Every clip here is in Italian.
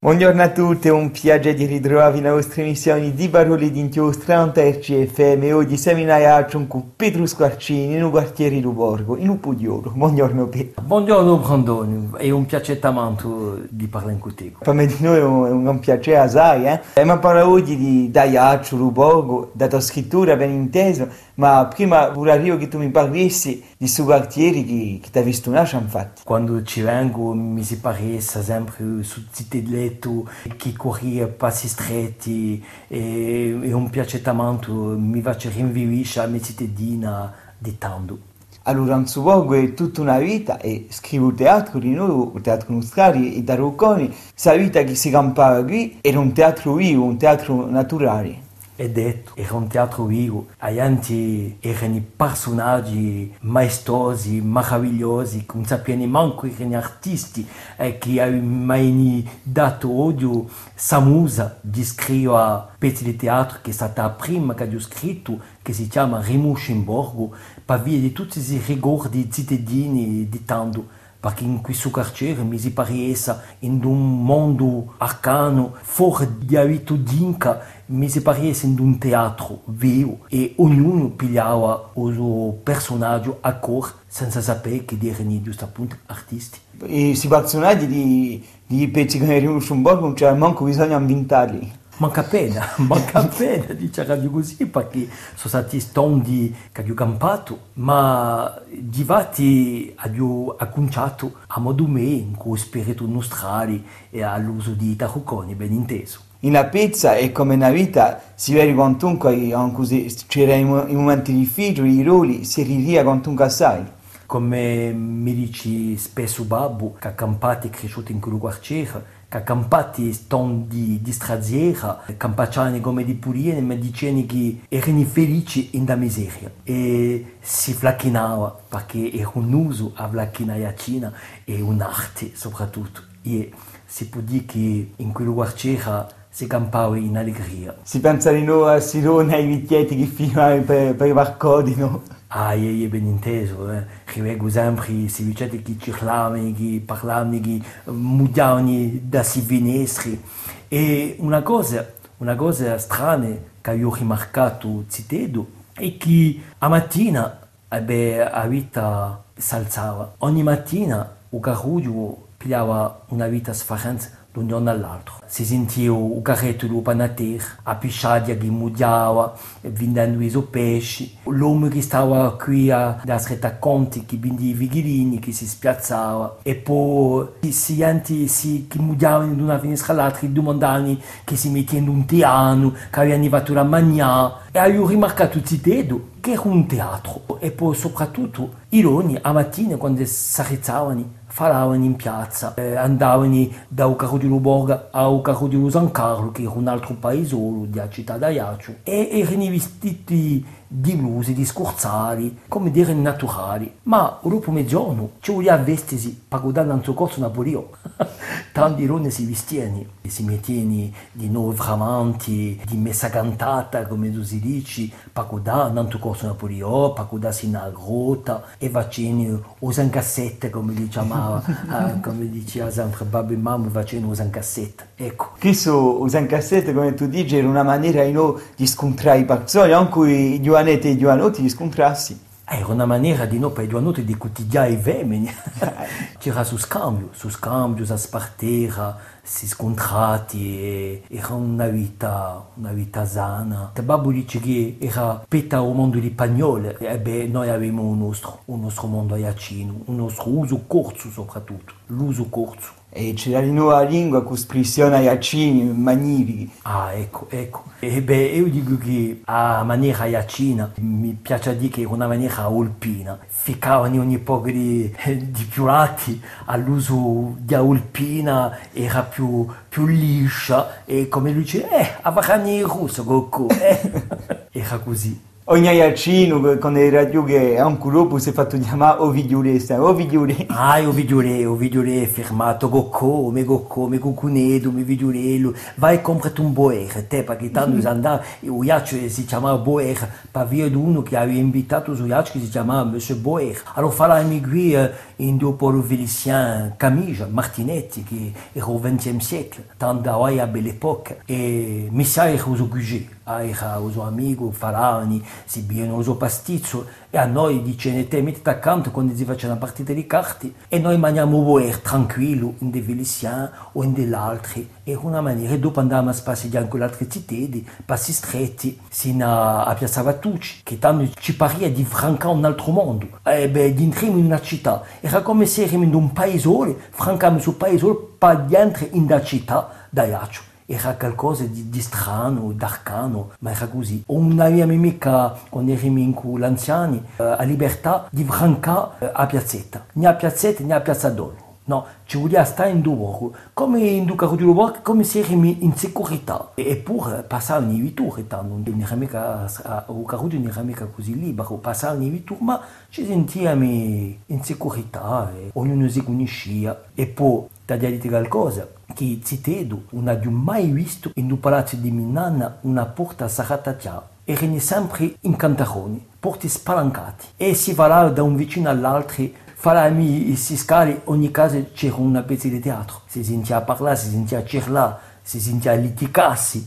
Buongiorno a tutti, è un piacere di ritrovarvi nelle vostre emissioni di Parole d'Inchiostro a FM. Oggi seminariamo con Pietro Squarcini in un quartiere di Borgo, in un Pugliolo. Buongiorno Pietro. Buongiorno Brandoni, è un piacere tanto di parlare con te. Per me di noi è un, un piacere assai, eh? E ma parla oggi di Daiaccio, Borgo, da tua scrittura ben inteso, ma prima vorrei che tu mi parlissi di questo quartiere che, che ti ha visto nascere infatti. Quando ci vengo mi si paressa sempre su zitte di letto che corria passi stretti e, e un piacere tanto mi faccio rinvivere a mia cittadina di tanto. Allora, in suo luogo è tutta una vita e scrivo teatro di il teatro Nostari e da Rocconi, questa vita che si campava qui era un teatro vivo, un teatro naturale. è detto, era un teatro vivo, aianti erano personaggi maestosi, meravigliosi, non sappiamo manco erano artisti eh, che avevano mai dato odio Samusa di scrivere pezzi di teatro che è stata la prima che ho scritto, che si chiama Rimuschenborgo, per via di tutti i ricordi cittadini di tanto perché in questo carcere mi si paressa in un mondo arcano, fuori di abitudinca, mi si paressa in un teatro vivo e ognuno pigliava il suo personaggio a cor senza sapere che erano giusto appunto artisti. Si personaggi di, di pezzi un borgo non c'era manco bisogno di inventarli. Manca pena, manca pena di dire così perché sono stati stondi che ho campato, ma di fatti ho acconciato a modo me con lo spirito nostrale e all'uso di taruconi, ben inteso. In una pizza e come nella vita si vede quantunque così c'era i momenti difficili, i ruoli, si ridia quantunque assai. Come mi dici spesso babbo, che accampati e cresciuti in quello quartiere, campati stanno di, di stradiera, campacciani come di Puliene, mi dicevano che erano felici in da miseria e si flacchinava perché era un uso a flacchinare Cina e un'arte soprattutto. E si può dire che in quello quartiere si campava in allegria. Si pensa di nuovo a Silone ai vecchietti che filmavano per, per i barcodi, no? Ah, ben inteso, eh. Rivengo sempre si che cirlavano, che parlavano, che mudiavano da si finestre. E una cosa, una cosa strana che ho rimarcato citedo è che a mattina ebbe, a vita s'alzava. Ogni mattina il carruggio pigliava una vita sfarenza da un giorno all'altro. Si sentiva il carretto di panater, a pisciadia che mudiava, vendendo i pesci, l'uomo che stava qui a da stretta conti, che vendeva i vighilini, che si spiazzava, e poi si anti si che da una finestra all'altra, domandavano che si mettevano un piano, che avevano fatto la mangiare, e ho rimarcato tutti dedo che era un teatro, e poi soprattutto i loni a mattina quando si arrezzavano parlavano in piazza, eh, andavano da Ucaro di Luborga a Ucaro di San Carlo, che era un altro paesolo della città d'Aiaccio, e erano vestiti di blusi, di scorzali, come dire naturali. Ma dopo mezzogiorno ci vestisi per guardare il suo corso Napoleone. Tanti donne si vestivano, si mettevano di nuovo framanti, di messa cantata, come tu si per guardare il suo corso Napoleone, per guardarsi in grotta, e facevano le cassette, come diciamo, eh, come diceva sempre babbo e mamma, facevano le cassette. Ecco. Questo, le cassette, come tu dici, era una maniera di scontrare i persone, anche i giovanetti e giovanotti di scontrarsi. Era una maniera di noi per giovanotti di quotidiani i femmini. C'era su scambio, su scambio, si spartera, si scontrati, e era una vita, una vita sana. Il babbo dice che era petta un mondo di pagnole, e beh, noi avevamo un nostro, un nostro mondo aiacino, un nostro uso corso soprattutto, l'uso corso. E c'era di nuovo la lingua con espressioni aiacini, magnifiche. Ah, ecco, ecco. E beh, io dico che a maniera aiacina mi piace dire che è una maniera alpina. Ficcavano ogni po' di, di più lati all'uso di alpina, era più, più liscia e come lui dice, eh, a vacani russo, Goku, eh. Era così. Ogni iacino con le radio che anche dopo si è fatto chiamare Ovidiure, Ovidiure. Ah, Ovidiure, Ovidiure, fermato, gocco, me gocco, me cucunedo, me vidiurello, vai e comprati un boer, te, perché tanto mm-hmm. andava, o iaccio si chiamava boer, per via di uno che aveva invitato su iaccio che si chiamava Monsieur Boer. Allora fa la qui eh, in due polo vélicien Camille, Martinetti, che era au XXe siècle, tant d'Hawaii à belle époque, e mi sa era uso gugi, era uso amico, falani, si bien uso pastizzo, e a noi dice, te metti accanto quando si faccia una partita di carte, e noi mangiamo boer tranquillo, in de vélicien o in dell'altri, e una maniera, dopo andiamo a passeggiare con le altre città, passi stretti, sino a Piazza Vattucci, che tanto ci pare di francare un altro mondo, e beh, entriamo in una città, era come se eravamo in un paesole, francamente sul paesole, per dentro in da città, da era qualcosa di, di strano, d'arcano, ma era così. Non avevamo mica, quando eravamo con l'anziani, eh, la libertà di francare eh, a piazzetta, né a piazzetta né a piazza d'oro. No, ci voleva stare in due come in due carro di lavoro, come se eravamo in sicurezza. Eppure passare ogni vittura, non era mica, il carro non era mica così libero, passare ogni vittura, ma ci sentiamo in sicurezza, e ognuno si conosceva. E poi, da dire qualcosa, che Zitedo non ha mai visto in un palazzo di Minana una porta saratatia. Erano sempre in cantaroni, porte spalancate, e si va da un vicino all'altro Falami si scali, ogni casa c'era una pezza di teatro. Si sentiva parlare, si sentiva cirlare, si sentiva litigarsi.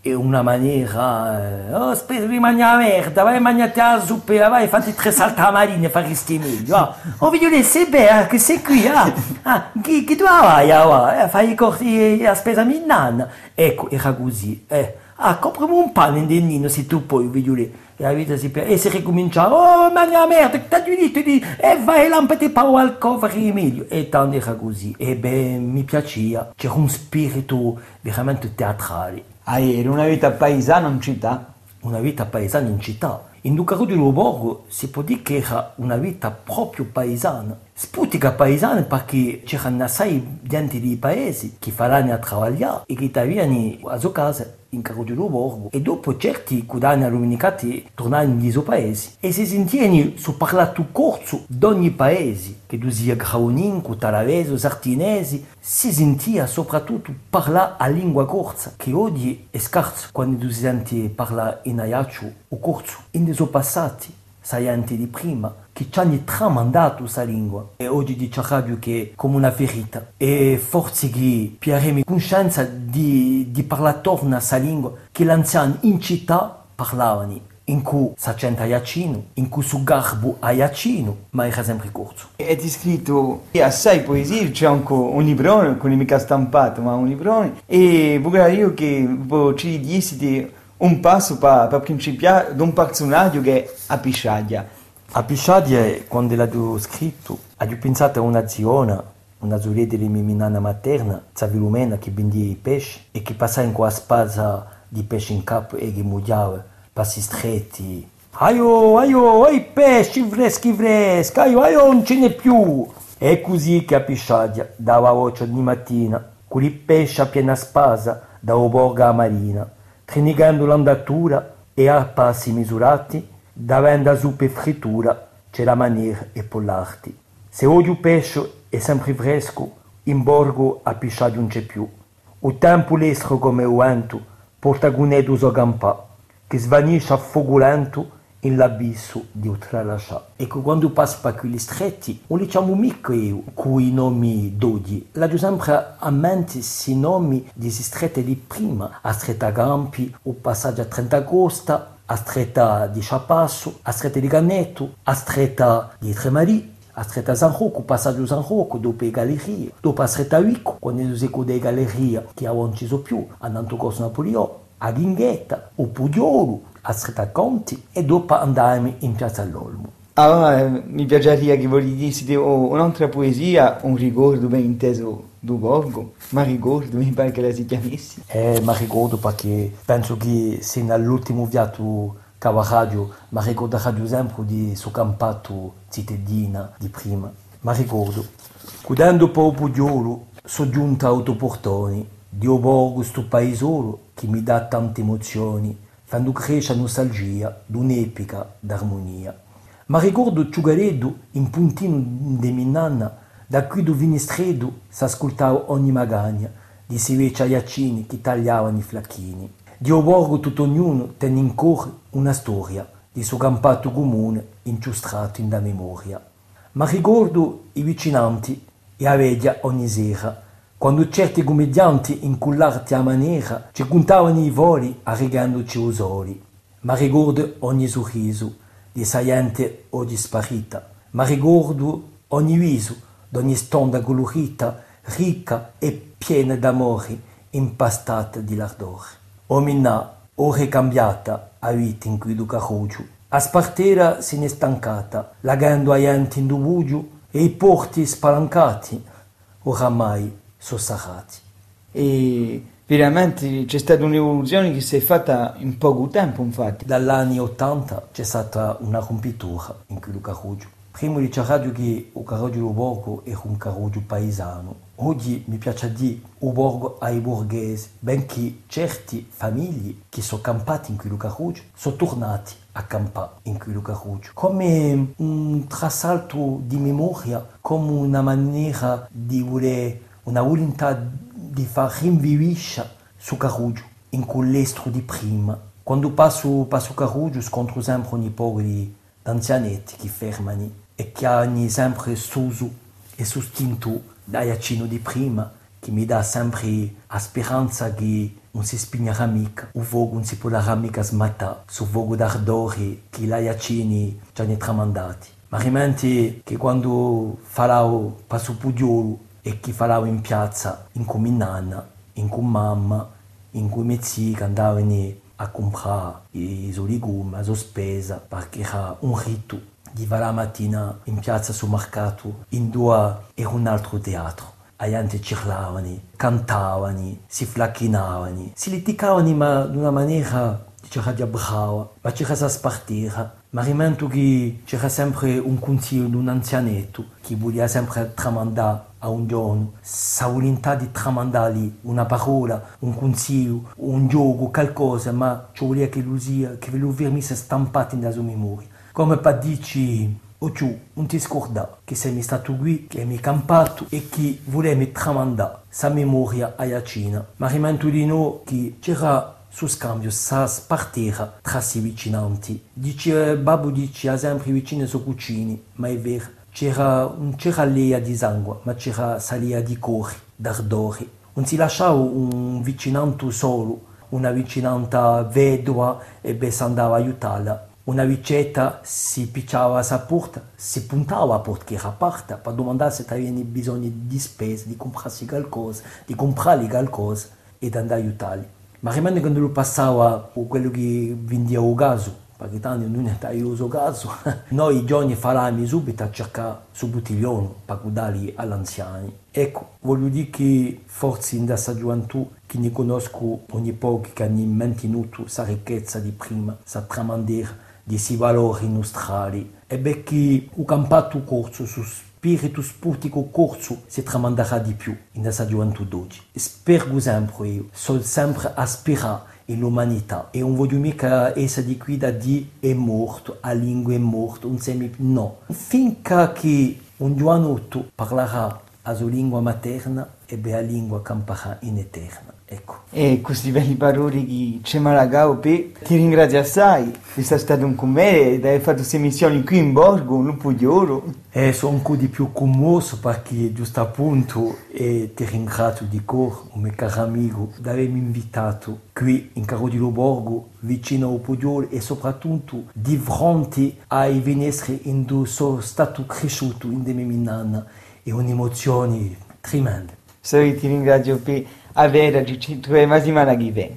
E una maniera, oh, spesa di mangiare merda, vai a mangiare la zuppa, vai, fatti tre saltamarine, faresti meglio. Ah. Oh, voglio dire, sei bella, che sei qui, ah, ah chi, chi tu vai, ah, eh, fai i corti la spesa mi nanna. Ecco, era così, eh. Ah, comprami un pane indennino se tu puoi, voglio dire. E la vita si perde. E si ricomincia, oh, ma la merda, che ti detto di... E vai lampati pa al cofre meglio. E tanto era così. E beh, mi piaceva. C'era un spirito veramente teatrale. Era una vita paesana in città? Una vita paesana in città. In Ducaro di Luborgo si può dire che era una vita proprio paesana. Sputica paesana perché c'erano assai gente di paesi che faranno a lavorare e che avevano a sua casa in Caro di Luborgo e dopo certi che hanno luminicati tornano in suo paese e si sentivano su parlato corso d'ogni paese che tu sia Grauninco, Talavese, Sartinesi si sentia soprattutto parlare a lingua corsa che oggi è scarso quando tu senti parlare in aiaccio o corso. In suoi passati saianti di prima che ci hanno tramandato questa lingua. E oggi dice radio che è come una verità e forse che abbiamo coscienza di, di parlare torno a questa lingua che gli anziani in città parlavano in cui si sente Iacino, in cui su garbo a Iacino, ma era sempre corso. E ti scritto assai poesie, c'è anche un librone, non è mica stampato, ma un librone, e vorrei io che ci dissite un passo per, per principiare da un personaggio che è a Pisciaglia. A Pisciadia, quando l'ho scritto, ho pensato a una ziona, una zurietta di mia nonna materna, Zavilumena, che vendia i pesci e che passava in quella spazza di pesce in capo e che mugliava, passi stretti. Aio, aio, ai pesci freschi freschi, aio, aio, non ce n'è più. È così che a Pisciadia dava voce ogni mattina, con i pesci a piena spasa da borga a marina, trinigando l'andatura e a passi misurati Davanti a zuppa e frittura c'è la maniera e pollarti. Se il pesce è sempre fresco, in borgo a pisciare non c'è più. O tempo l'estro come il vento porta gunedo zogampa, che svanisce affogolento in l'abisso di ultralascià. E quando passo per quegli stretti, non diciamo mica io con i nomi d'oggi. La sempre a mente si nomi di stretti di prima, a stretta Gampi, o passaggio a 30 agosto, a stretta di Chapasso, a stretta di Ganetto, a stretta di Tremari, a stretta San Rocco, passaggio San Rocco, dopo le gallerie, dopo a stretta Vico, quando si con le gallerie che non ci sono più, a Nantocorso Napoleone, a Ghinghetta, o Pudiolo, a stretta Conti e dopo andiamo in piazza all'Olmo. Allora mi piacerebbe che volessi oh, un'altra poesia, un ricordo ben inteso do borgo, ma ricordo, mi pare che la si chiamessi. Eh, ma ricordo perché penso che se nell'ultimo viaggio cava radio, ma ricordo sempre di suo campato cittadina di prima. Ma ricordo, cudendo po' pugiolo, sono giunta autoportoni, di borgo sto paesolo che mi dà tante emozioni, quando cresce a nostalgia d'un'epica d'armonia. Ma ricordo Ciugareddu in puntino de minanna, da cui do vinistredo s'ascoltava ogni magagna, di si vece iacini che tagliavano i flacchini. Di borgo tutto ognuno tenne in cuore una storia di suo campato comune inciostrato in da memoria. Ma ricordo i vicinanti e a vedia ogni sera, quando certi commedianti in cullarti a maniera ci contavano i voli arrigandoci i soli. Ma ricordo ogni sorriso di saiente o di sparita, ma ricordo ogni viso d'ogni stonda colorita, ricca e piena d'amore, impastata di l'ardore. Omina, ore cambiata, a vita in cui duca roggio. A spartera se n'è stancata, lagando a enti in dubugio e i porti spalancati, oramai sossarrati. E veramente c'è stata un'evoluzione che si è fatta in poco tempo, infatti. Dagli anni 80 c'è stata una rompitura in cui Luca Ruggio. Prima di radio che il Carroggio del Borgo era un carroggio paesano. Oggi mi piace dire il borgo ai borghesi, benché certi famiglie che sono campate in quel carroggio sono tornati a campare in quel carroggio. Come un trasalto di memoria, come una maniera di voler, una volontà di far rinvivere su carroggio in quell'estro di prima. Quando passo, passo carroggio scontro sempre ogni po' di anzianetti che fermano e che hanno sempre suso e sostenuto dai accino di prima, che mi dà sempre la speranza che non si spignerà mica, o vogo non si potrà mica smattare, su vogo d'ardore che gli accini ci hanno tramandati. Ma rimane che quando farò passo pudiolo e che farò in piazza, in cui mi nanna, in cui mamma, in cui mia zia andavano a comprare i legumi, la spesa, perché era un rito di va la mattina in piazza sul mercato, in due era un altro teatro. Aiante cirlavano, cantavano, si flacchinavano, si litigavano ma in una maniera c'era di brava, ma c'era da spartire. Ma rimanto che c'era sempre un consiglio di un anzianetto che voleva sempre tramandare a un giorno, sa volontà di tramandare una parola, un consiglio, un gioco, qualcosa, ma ci voleva che lui, che lui venisse stampato nella sua memoria come per dirci o tu non ti scorda che sei stato qui, che mi campato e che volevi tramandare sa memoria a Iacina. Ma rimanto di noi che c'era su scambio sa spartire tra si vicinanti. Dice, babbo dice, ad esempio, vicino su cucini, ma è vero. C'era, non c'era lea di sangue, ma c'era salia di cuore, d'ardore. Non si lasciava un vicinanto solo, una vicinanta vedova e si andava a aiutarla una vicetta si picciava a porta, si puntava a porta che era aperta per domandare se aveva bisogno di spese, di comprarsi qualcosa, di comprargli qualcosa e di andare a aiutarli. Ma rimane quando lui passava quello che vendeva il gas, perché tanto non è il gas, noi giorni faravamo subito a cercare su bottiglione per darli agli anziani. Ecco, voglio dire che forse in questa gioventù che ne conosco ogni poco che hanno mantenuto questa ricchezza di prima, questa tramandera, di si valori nostrali. E perché o campato corso su spirito spurtico corso si tramanderà di più in questa gioventù d'oggi. Spero sempre io, so sempre aspirare l'umanità e non voglio mica essere di qui da di è morto, la lingua è morta, non semi no. Finché che un giovanotto parlerà la sua lingua materna e la lingua camperà in eterna. Ecco. E questi belli parole che c'è Malagao ti ringrazio assai di essere stato con me e di aver fatto queste missioni qui in Borgo, un po' di oro. E sono ancora di più commosso perché giusto appunto e ti ringrazio di cuore, mio caro amico, di avermi invitato qui in Carodilo Borgo, vicino al Poggiolo e soprattutto di fronte ai venestri in cui sono stato cresciuto in de mie nonna e un'emozione tremenda. Sì, ti ringrazio per avere, ci troviamo settimana che viene.